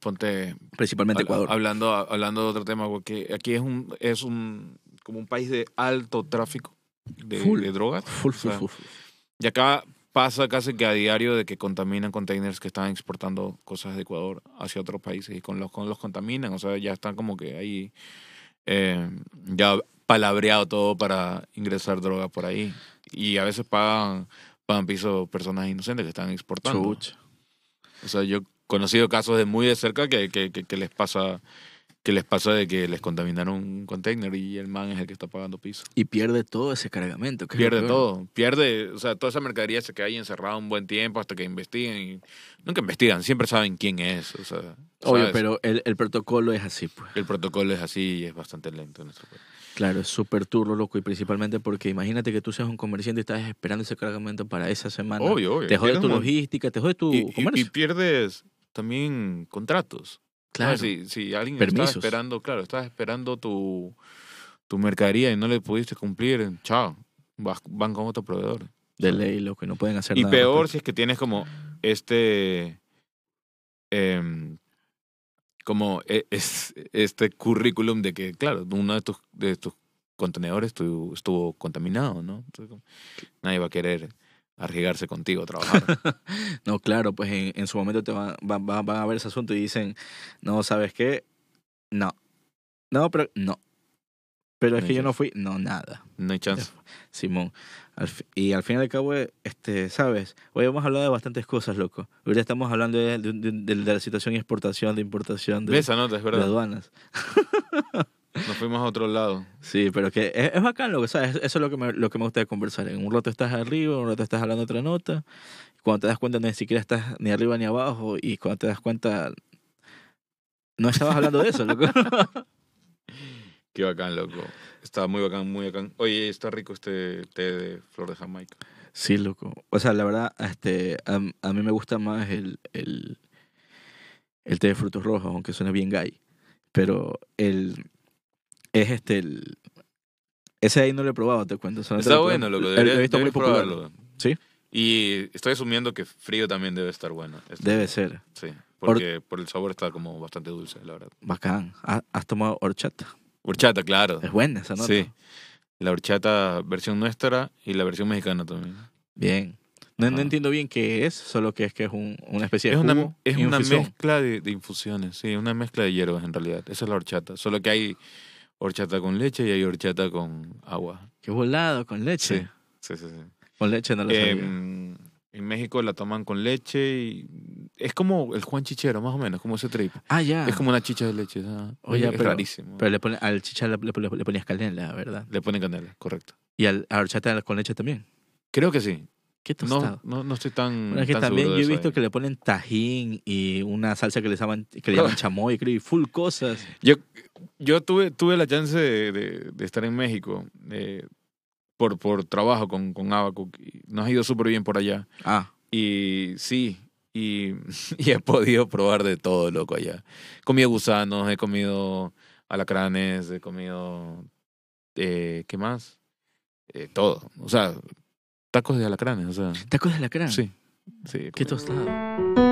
ponte, Principalmente habla- Ecuador. hablando, hablando de otro tema, porque aquí es un, es un, como un país de alto tráfico de, Full. de drogas. Full, o full, sea, full, full. Y acá pasa casi que a diario de que contaminan containers que están exportando cosas de Ecuador hacia otros países y con los, con los contaminan. O sea, ya están como que ahí eh, ya palabreado todo para ingresar droga por ahí. Y a veces pagan, pagan piso personas inocentes que están exportando. O sea, yo he conocido casos de muy de cerca que, que, que, que les pasa que les pasa de que les contaminaron un container y el man es el que está pagando piso. Y pierde todo ese cargamento. que Pierde todo, pierde, o sea, toda esa mercadería se queda ahí encerrada un buen tiempo hasta que investiguen y nunca investigan, siempre saben quién es, o sea, Obvio, ¿sabes? pero el, el protocolo es así, pues. el protocolo es así y es bastante lento en nuestro país. Claro, es súper turro, loco. Y principalmente porque imagínate que tú seas un comerciante y estás esperando ese cargamento para esa semana. Obvio, obvio. Te jode tu logística, te jode tu y, y- comercio. y pierdes también contratos. Claro. Si, si alguien Permisos. estaba esperando, claro, estás esperando tu, tu mercadería y no le pudiste cumplir, chao, vas- van con otro proveedor. De ley, loco. Y no pueden hacer Y nada. peor respecto. si es que tienes como este. em, como e- es, este currículum de que, claro, uno de tus, de tus contenedores estuvo, estuvo contaminado, ¿no? Entonces, nadie va a querer arriesgarse contigo a trabajar. No, claro, pues en, en su momento te van, van, van- van a ver ese asunto y dicen, no, ¿sabes qué? No. No, pero no. Pero es No que yo no fui. No, nada. No hay chance. Simón. Al y al fin y al cabo, este, ¿sabes? Hoy hemos hablado de bastantes cosas, loco. Ahorita estamos hablando de, de- de- de la situación de exportación, de importación, de, ¿Ves esa nota? Es de verdad. aduanas. Nos fuimos a otro lado. Sí, pero que es, es bacán lo que sabes. Eso es lo que, me, lo que me gusta de conversar. En un rato estás arriba, un rato estás hablando otra nota. Cuando te das cuenta, ni siquiera estás ni arriba ni abajo. Y cuando te das cuenta, no estabas hablando de eso, loco. Qué bacán, loco. Está muy bacán, muy bacán. Oye, está rico este té de flor de Jamaica. Sí, loco. O sea, la verdad, este, a, a mí me gusta más el, el, el té de frutos rojos, aunque suena bien gay. Pero el es este el ese ahí no lo he probado, te cuento. Está lo bueno, loco. Lo he- lo he Deberías, visto muy probarlo. ¿Sí? Y estoy asumiendo que frío también debe estar bueno. Este- Debe ser. Sí, porque por el sabor está como bastante dulce, la verdad. Bacán. ¿Ha- ¿Has tomado horchata? Horchata, claro. Es buena esa nota. Sí. La horchata versión nuestra y la versión mexicana también. Bien. No, no Ajá. entiendo bien qué es, solo que es que es un, una especie de Es una, es una infusión. mezcla de, de infusiones, sí, una mezcla de hierbas en realidad. Esa es la horchata. Solo que hay horchata con leche y hay horchata con agua. Qué volado, con leche. Sí, sí, sí. sí. Con leche no lo sabía. Em, en México la toman con leche y es como el Juan Chichero, más o menos, como ese trip. ah, ya. Es como una chicha de leche. ah. Oye, es pero- rarísimo. Pero le pone, al chicha le, le- le ponías canela, ¿verdad? Le ponen canela, correcto. Y al, a horchata con leche también. Creo que sí. Qué No, tostado. no, no estoy tan. Bueno, es que tan también yo he visto ahí. que le ponen tajín y una salsa que le llaman, que le llaman chamoy, creo, y full cosas. Yo, yo tuve, tuve la chance de, de- de estar en México eh, por, por trabajo con, con Abacuc. Nos ha ido súper bien por allá. Ah, Y sí, y, y he podido probar de todo, loco, allá. He comido gusanos, he comido alacranes, he comido... eh, ¿Qué más? Eh, todo. O sea, tacos de alacranes, o sea... tacos de alacrán. Sí, sí. Qué comido. tostado.